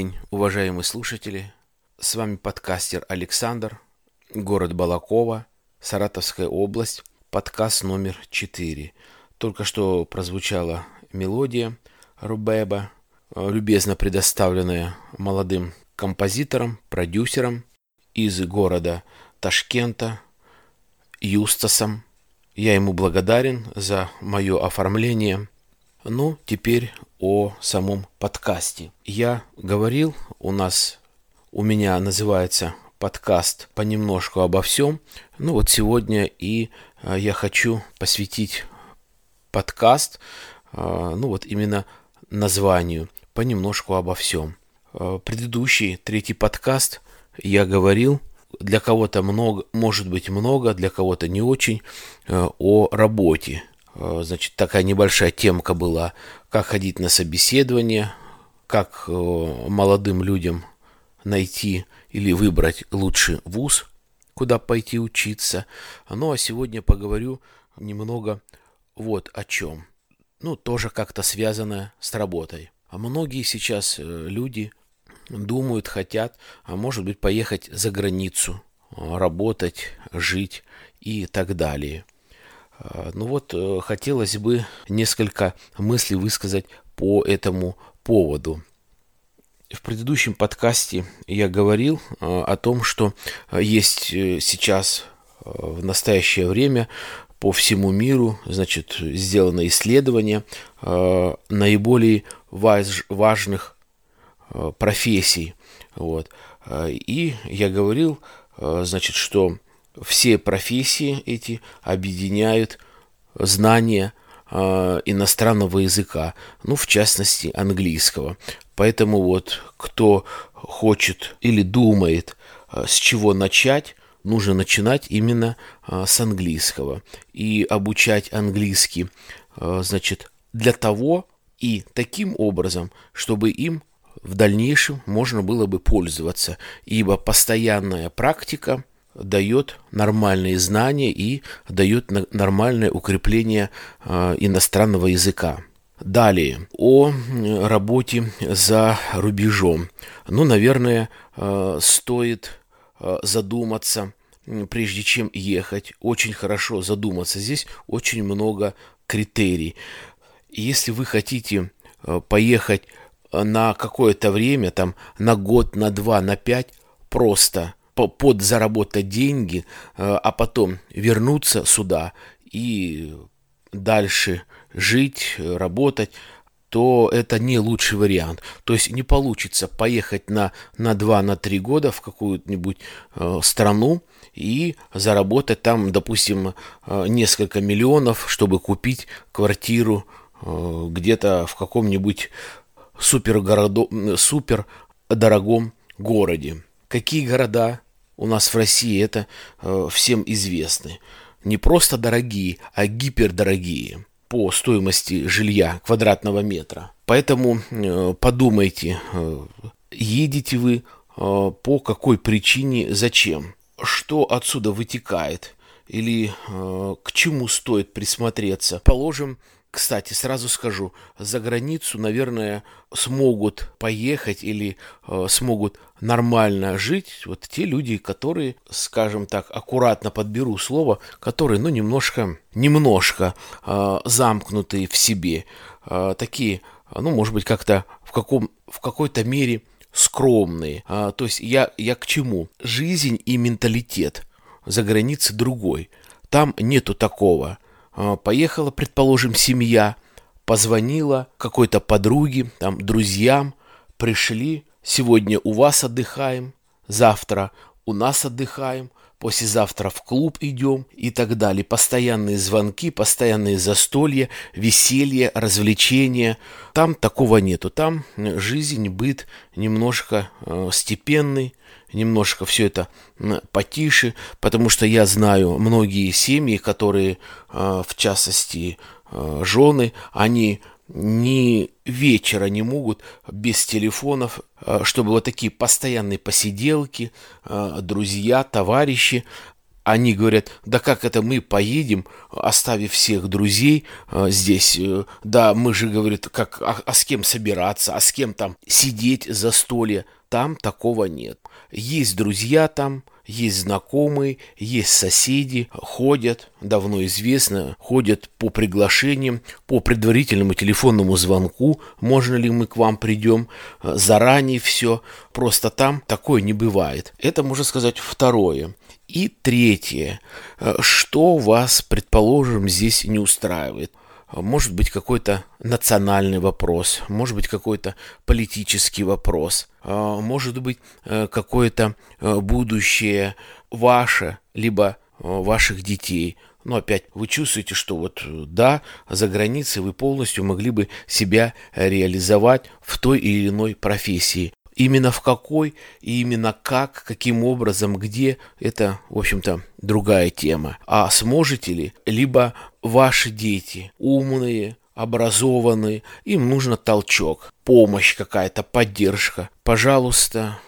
день, уважаемые слушатели. С вами подкастер Александр, город Балакова, Саратовская область, подкаст номер 4. Только что прозвучала мелодия Рубеба, любезно предоставленная молодым композитором, продюсером из города Ташкента Юстасом. Я ему благодарен за мое оформление. Ну, теперь о самом подкасте. Я говорил, у нас, у меня называется подкаст понемножку обо всем. Ну вот сегодня и а, я хочу посвятить подкаст, а, ну вот именно названию понемножку обо всем. А, предыдущий третий подкаст я говорил для кого-то много, может быть много, для кого-то не очень, о работе. Значит, такая небольшая темка была как ходить на собеседование, как э, молодым людям найти или выбрать лучший вуз, куда пойти учиться. Ну а сегодня поговорю немного вот о чем. Ну, тоже как-то связано с работой. А многие сейчас э, люди думают, хотят, а может быть, поехать за границу, работать, жить и так далее. А, ну вот, э, хотелось бы несколько мыслей высказать по этому поводу. В предыдущем подкасте я говорил э, о том, что э, есть сейчас в настоящее время по всему миру, значит, сделано исследование наиболее важ, важных профессий. Вот. И я говорил, значит, что все профессии эти объединяют знания э, иностранного языка, ну, в частности, английского. Поэтому вот кто хочет или думает, э, с чего начать, нужно начинать именно э, с английского. И обучать английский, значит, для того и таким образом, чтобы им в дальнейшем можно было бы пользоваться, ибо постоянная практика – дает нормальные знания и дает нормальное укрепление а, иностранного языка. Далее, о работе за рубежом. Ну, наверное, а, стоит а, задуматься, прежде чем ехать, очень хорошо задуматься. Здесь очень много критерий. Если вы хотите поехать на какое-то время, там, на год, на два, на пять, просто – подзаработать деньги, э, а потом вернуться сюда и дальше жить, работать, то это не лучший вариант. То есть не получится поехать на, на 2-3 на три года в какую-нибудь э, страну и заработать там, допустим, э, несколько миллионов, чтобы купить квартиру где-то в каком-нибудь супер, супер дорогом городе. Какие города у нас в России это э, всем известны. Не просто дорогие, а гипердорогие по стоимости жилья квадратного метра. Поэтому э, подумайте, э, едете вы э, по какой причине, зачем, что отсюда вытекает или э, к чему стоит присмотреться. Положим, кстати, сразу скажу, за границу, наверное, смогут поехать или э, смогут нормально жить вот те люди, которые, скажем так, аккуратно подберу слово, которые, ну, немножко, немножко э, замкнутые в себе, э, такие, ну, может быть, как-то в каком, в какой-то мере скромные. А, то есть я, я к чему? Жизнь и менталитет за границей другой. Там нету такого – поехала, предположим, семья, позвонила какой-то подруге, там, друзьям, пришли, сегодня у вас отдыхаем, завтра у нас отдыхаем, послезавтра в клуб идем и так далее. Постоянные звонки, постоянные застолья, веселье, развлечения. Там такого нету. Там жизнь, быт немножко э, степенный, немножко все это потише, потому что я знаю многие семьи, которые, а, в частности, а, жены, они ни вечера не могут без телефонов, а, чтобы вот такие постоянные посиделки, друзья, товарищи, они говорят, да как это мы поедем, оставив всех друзей здесь, э, да мы же, говорят, как, а, а с кем собираться, а с кем там сидеть за столе, там такого нет. Есть друзья там, есть знакомые, есть соседи, ходят, давно известно, ходят по приглашениям, по предварительному телефонному звонку, можно ли мы к вам придем, заранее все, просто там такое не бывает. Это, можно сказать, второе. И третье, что вас, предположим, здесь не устраивает? Может быть какой-то национальный вопрос, может быть какой-то политический вопрос, а, может быть э, какое-то э, будущее ваше, либо э, ваших детей. Но опять вы чувствуете, что вот да, за границей вы полностью могли бы себя реализовать в той или иной профессии. Именно в какой и именно как, каким образом, где, это, в общем-то, другая тема. А сможете ли, либо ваши дети умные, образованные, им нужно толчок, помощь какая-то, поддержка. Пожалуйста,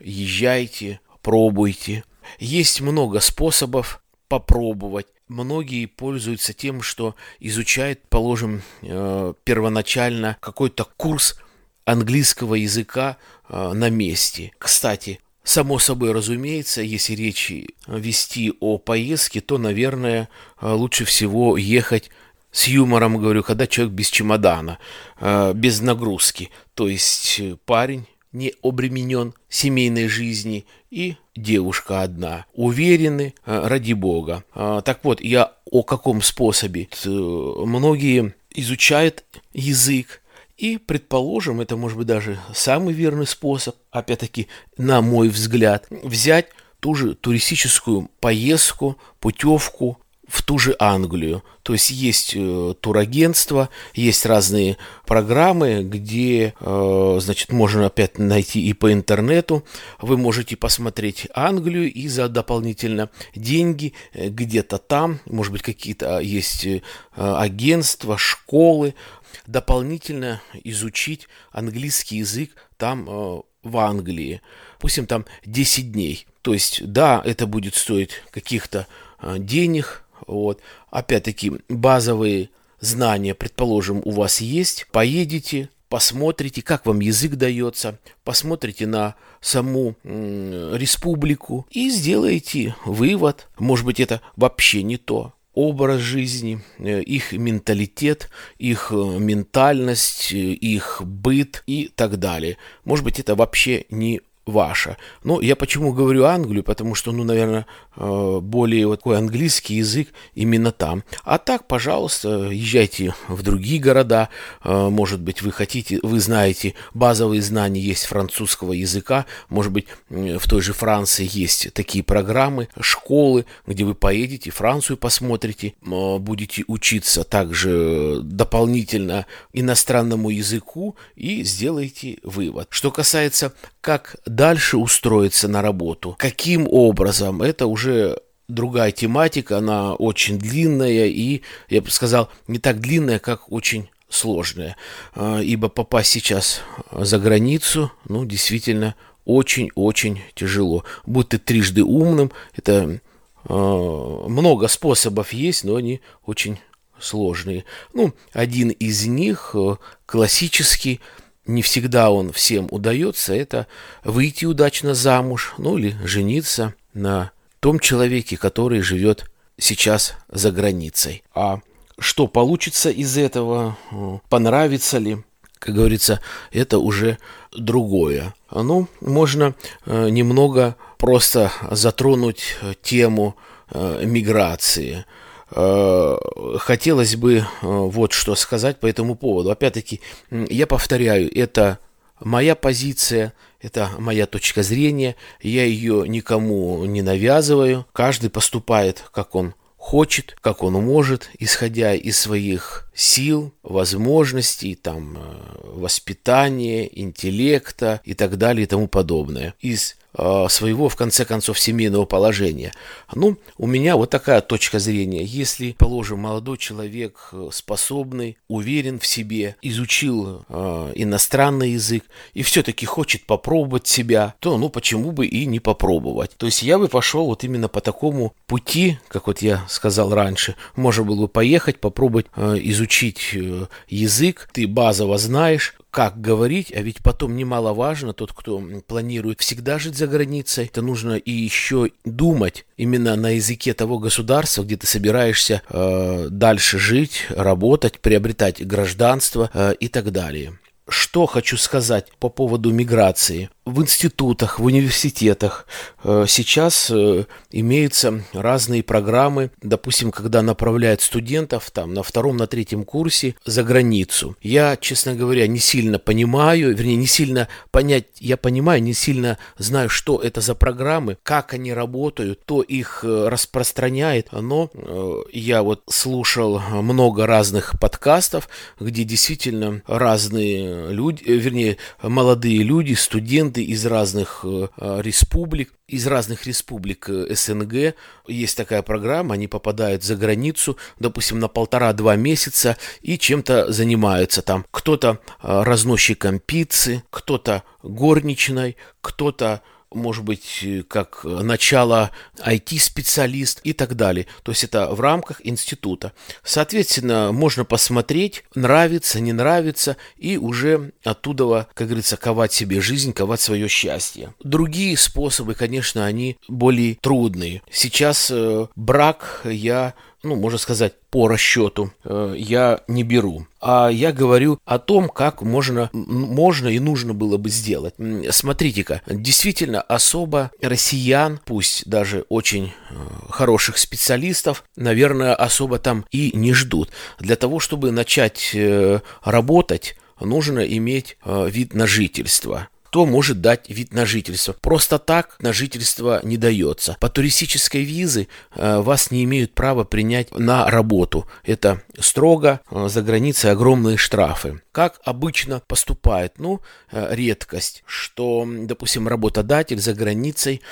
езжайте, пробуйте. Есть много способов попробовать. Многие пользуются тем, что изучают, положим, э, первоначально какой-то курс английского языка э, на месте. Кстати, само собой разумеется, если речь вести о поездке, то, наверное, э, лучше всего ехать с юмором, говорю, когда человек без чемодана, э, без нагрузки. То есть парень не обременен семейной жизни и девушка одна. Уверены, ради бога. Так вот, я о каком способе? Многие изучают язык, и, предположим, это может быть даже самый верный способ, опять-таки, на мой взгляд, взять ту же туристическую поездку, путевку в ту же Англию. То есть есть э, турагентство, есть разные программы, где, э, значит, можно опять найти и по интернету. Вы можете посмотреть Англию и за дополнительно деньги э, где-то там, может быть, какие-то есть э, агентства, школы, дополнительно изучить английский язык там э, в Англии. Пусть им там 10 дней. То есть, да, это будет стоить каких-то э, денег. Вот. Опять-таки, базовые знания, предположим, у вас есть. Поедете, посмотрите, как вам язык дается, посмотрите на саму республику и сделаете вывод. Может быть, это вообще не то образ жизни, э, их менталитет, их э, ментальность, э, их быт и так далее. Может быть, это вообще не ваша. Но я почему говорю Англию, потому что, ну, наверное, э, более вот такой английский язык именно там. А так, пожалуйста, езжайте в другие города. Э, может быть, вы хотите, вы знаете, базовые знания есть французского языка. Может быть, в той же Франции есть такие программы, школы, где вы поедете, Францию посмотрите, будете учиться также дополнительно иностранному языку и сделаете вывод. Что касается как дальше устроиться на работу, каким образом, это уже другая тематика, она очень длинная и, я бы сказал, не так длинная, как очень сложная. А, ибо попасть сейчас за границу, ну, действительно, очень-очень тяжело. Будь ты трижды умным, это а, много способов есть, но они очень сложные. Ну, один из них э, классический – не всегда он всем удается, это выйти удачно замуж, ну или жениться на том человеке, который живет сейчас за границей. А что получится из этого, понравится ли, как говорится, это уже другое. Ну, можно э, немного просто затронуть тему э, миграции – Э, хотелось бы э, вот что сказать по этому поводу. Опять-таки, я повторяю, это моя позиция, это моя точка зрения, я ее никому не навязываю, каждый поступает, как он хочет, как он может, исходя из своих сил, возможностей, там, э, воспитания, интеллекта и так далее и тому подобное. Из э, своего, в конце концов, семейного положения. Ну, у меня вот такая точка зрения. Если, положим, молодой человек э, способный, уверен в себе, изучил э, иностранный язык и все-таки хочет попробовать себя, то, ну, почему бы и не попробовать? То есть я бы пошел вот именно по такому пути, как вот я сказал раньше, можно было бы поехать, попробовать э, изучить э, язык, ты базово знаешь, как говорить, а ведь потом немаловажно, тот, кто планирует всегда жить за границей, это нужно и еще думать именно на языке того государства, где ты собираешься э, дальше жить, работать, приобретать гражданство э, и так далее. Что хочу сказать по поводу миграции в институтах, в университетах э, сейчас э, имеются разные программы, допустим, когда направляют студентов там на втором, на третьем курсе за границу. Я, честно говоря, не сильно понимаю, вернее, не сильно понять, я понимаю, не сильно знаю, что это за программы, как они работают, кто их э, распространяет, но я вот слушал много разных подкастов, где действительно разные люди, вернее, молодые люди, студенты, команды из разных э, республик, из разных республик э, СНГ. Есть такая программа, они попадают за границу, допустим, на полтора-два месяца и чем-то занимаются там. Кто-то э, разносчиком пиццы, кто-то горничной, кто-то может быть, э, как начало IT-специалист и так далее. То есть это в рамках института. Соответственно, можно посмотреть, нравится, не нравится, и уже оттуда, как говорится, ковать себе жизнь, ковать свое счастье. Другие способы, конечно, они более трудные. Сейчас э, брак я ну, можно сказать, по расчету э, я не беру. А я говорю о том, как можно, можно и нужно было бы сделать. Смотрите-ка, действительно особо россиян, пусть даже очень э, хороших специалистов, наверное, особо там и не ждут. Для того, чтобы начать э, работать, нужно иметь вид на жительство кто может дать вид на жительство. Просто так на жительство не дается. По туристической визы э, вас не имеют права принять на работу. Это строго э, за границей огромные штрафы. Как обычно поступает? Ну, э, редкость, что, допустим, работодатель за границей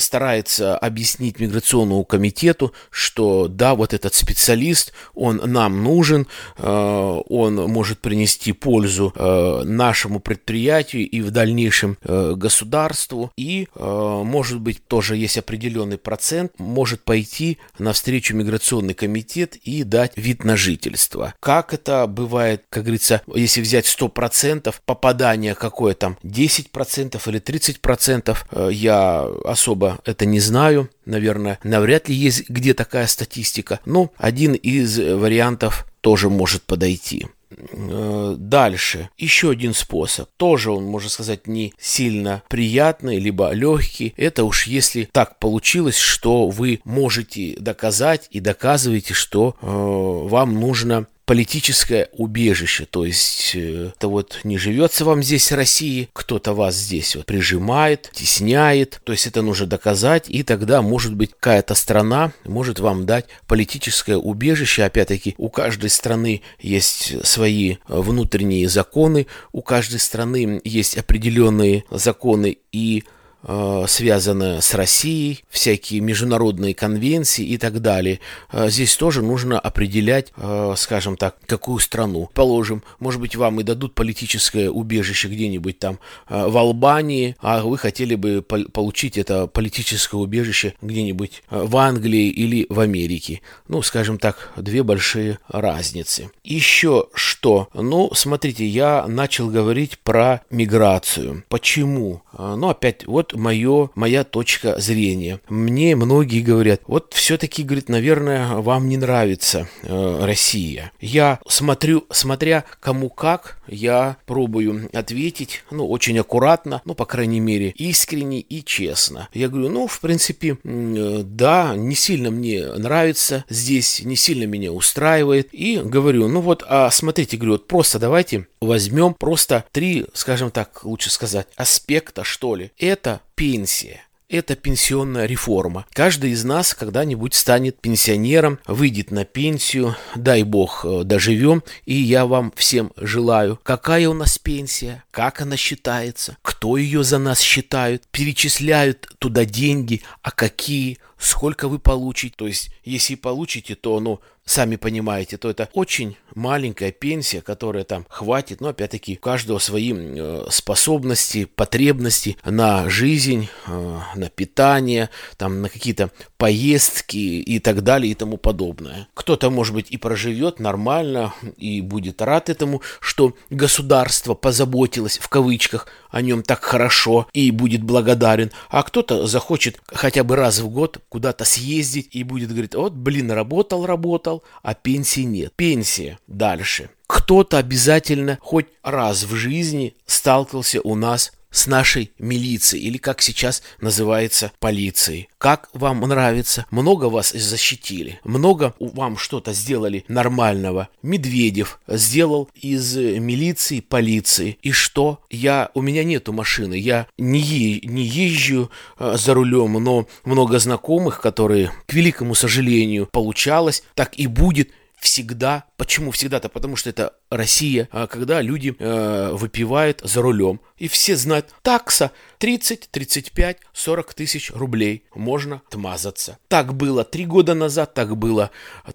старается объяснить миграционному комитету, что да, вот этот специалист, он нам нужен, он может принести пользу нашему предприятию и в дальнейшем государству, и, может быть, тоже есть определенный процент, может пойти навстречу миграционный комитет и дать вид на жительство. Как это бывает, как говорится, если взять 100% попадания какое там, 10% или 30%, э, я особо это не знаю, наверное, навряд ли есть где такая статистика. Но один из вариантов тоже может подойти. Э, дальше. Еще один способ. Тоже он, можно сказать, не сильно приятный, либо легкий. Это уж если так получилось, что вы можете доказать и доказываете, что э, вам нужно политическое убежище, то есть э, это вот не живется вам здесь России, кто-то вас здесь вот прижимает, тесняет, то есть это нужно доказать, и тогда, может быть, какая-то страна может вам дать политическое убежище, опять-таки, у каждой страны есть свои внутренние законы, у каждой страны есть определенные законы и связанное с Россией, всякие международные конвенции и так далее. Э, здесь тоже нужно определять, э, скажем так, какую страну. Положим, может быть, вам и дадут политическое убежище где-нибудь там в Албании, а вы хотели бы получить это политическое убежище где-нибудь в Англии или в Америке. Ну, скажем так, две большие разницы. Еще что? Ну, смотрите, я начал говорить про миграцию. Почему? Ну, опять, вот мое, моя точка зрения. Мне многие говорят, вот все-таки, говорит, наверное, вам не нравится э, Россия. Я смотрю, смотря кому как, я пробую ответить, ну, очень аккуратно, ну, по крайней мере, искренне и честно. Я говорю, ну, в принципе, э, да, не сильно мне нравится здесь, не сильно меня устраивает. И говорю, ну вот, а смотрите, говорю, вот просто давайте возьмем просто три, скажем так, лучше сказать, аспекта, что ли. Это пенсия это пенсионная реформа. Каждый из нас когда-нибудь станет пенсионером, выйдет на пенсию, дай бог э, доживем, и я вам всем желаю. Какая у нас пенсия? Как она считается, кто ее за нас считают, перечисляют туда деньги, а какие, сколько вы получите. То есть, если получите, то оно сами понимаете, то это очень маленькая пенсия, которая там хватит, но опять-таки у каждого свои э, способности, потребности на жизнь, э, на питание, там на какие-то поездки и так далее и тому подобное. Кто-то, может быть, и проживет нормально и будет рад этому, что государство позаботилось в кавычках о нем так хорошо и будет благодарен, а кто-то захочет хотя бы раз в год куда-то съездить и будет говорить, вот, блин, работал, работал, а пенсии нет. Пенсия дальше. Кто-то обязательно хоть раз в жизни сталкивался у нас с нашей милицией, или как сейчас называется полицией. Как вам нравится? Много вас защитили? Много вам что-то сделали нормального? Медведев сделал из милиции полиции. И что? Я, у меня нету машины, я не, е, не езжу э, за рулем, но много знакомых, которые, к великому сожалению, получалось, так и будет всегда. Почему всегда-то? Потому что это Россия, а когда люди э, выпивают за рулем. И все знают, такса 30, 35, 40 тысяч рублей. Можно отмазаться. Так было три года назад, так было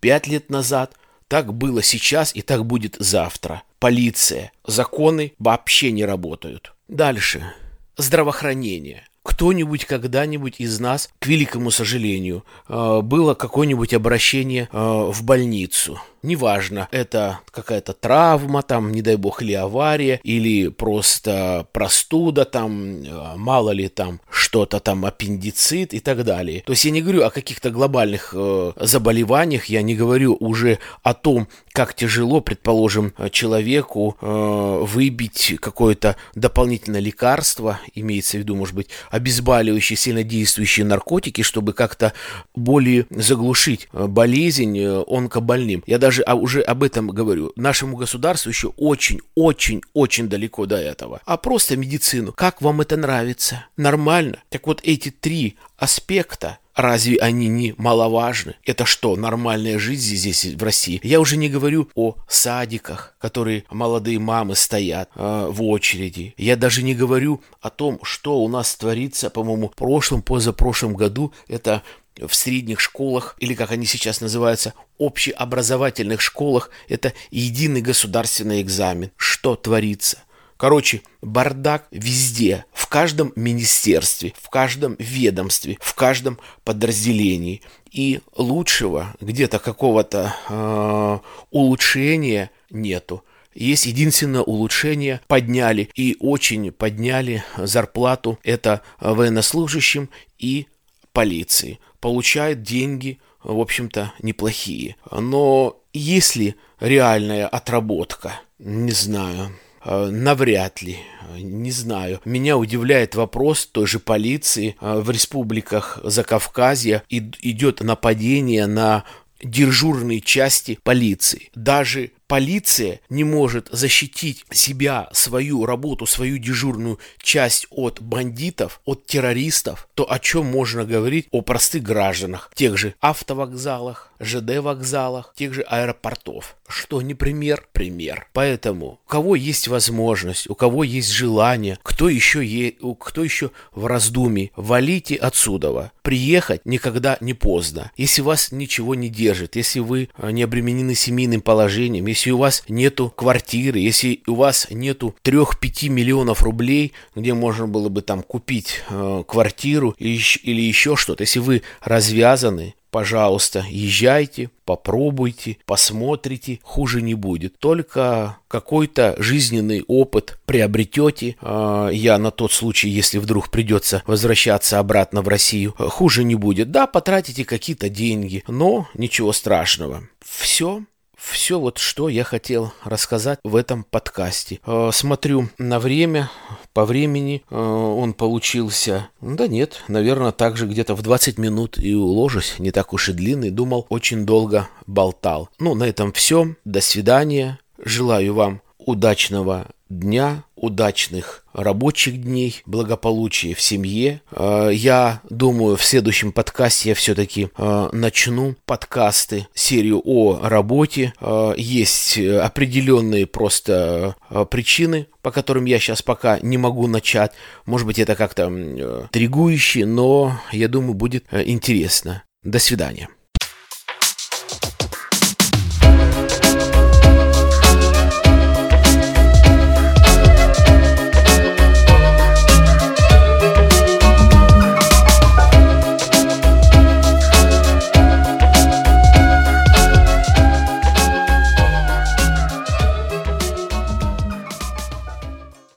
пять лет назад. Так было сейчас и так будет завтра. Полиция, законы вообще не работают. Дальше. Здравоохранение кто-нибудь когда-нибудь из нас, к великому сожалению, э, было какое-нибудь обращение э, в больницу – Неважно, это какая-то травма, там, не дай бог, или авария, или просто простуда, там, э, мало ли там что-то там, аппендицит и так далее. То есть я не говорю о каких-то глобальных э, заболеваниях, я не говорю уже о том, как тяжело, предположим, человеку э, выбить какое-то дополнительное лекарство, имеется в виду, может быть, обезболивающие, сильнодействующие наркотики, чтобы как-то более заглушить э, болезнь онкобольным. Я даже даже а уже об этом говорю. Нашему государству еще очень-очень-очень далеко до этого. А просто медицину. Как вам это нравится? Нормально? Так вот эти три аспекта Разве они не маловажны? Это что, нормальная жизнь здесь, в России? Я уже не говорю о садиках, которые молодые мамы стоят э, в очереди. Я даже не говорю о том, что у нас творится, по-моему, в прошлом, позапрошлом году. Это в средних школах, или как они сейчас называются, общеобразовательных школах, это единый государственный экзамен. Что творится? Короче, бардак везде, в каждом министерстве, в каждом ведомстве, в каждом подразделении. И лучшего, где-то какого-то э, улучшения нету. Есть единственное улучшение. Подняли и очень подняли зарплату. Это военнослужащим и полиции получает деньги, в общем-то, неплохие. Но если реальная отработка, не знаю, э, навряд ли, не знаю. Меня удивляет вопрос той же полиции э, в республиках Закавказья идет нападение на дежурные части полиции. Даже полиция не может защитить себя, свою работу, свою дежурную часть от бандитов, от террористов, то о чем можно говорить о простых гражданах, тех же автовокзалах, ЖД вокзалах, тех же аэропортов. Что не пример? Пример. Поэтому, у кого есть возможность, у кого есть желание, кто еще, е... кто еще в раздумии, валите отсюда. Приехать никогда не поздно. Если вас ничего не держит, если вы не обременены семейным положением, если у вас нету квартиры, если у вас нету 3-5 миллионов рублей, где можно было бы там купить э, квартиру или, или еще что-то, если вы развязаны, пожалуйста, езжайте, попробуйте, посмотрите, хуже не будет. Только какой-то жизненный опыт приобретете. Э, я на тот случай, если вдруг придется возвращаться обратно в Россию, хуже не будет. Да, потратите какие-то деньги, но ничего страшного. Все. Все вот, что я хотел рассказать в этом подкасте. Э, смотрю на время, по времени э, он получился, да нет, наверное, также где-то в 20 минут и уложусь, не так уж и длинный, думал, очень долго болтал. Ну, на этом все, до свидания, желаю вам удачного дня, удачных рабочих дней, благополучия в семье. Э, я думаю, в следующем подкасте я все-таки э, начну подкасты, серию о работе. Э, есть определенные просто причины, по которым я сейчас пока не могу начать. Может быть, это как-то тригующе, но я думаю, будет интересно. До свидания.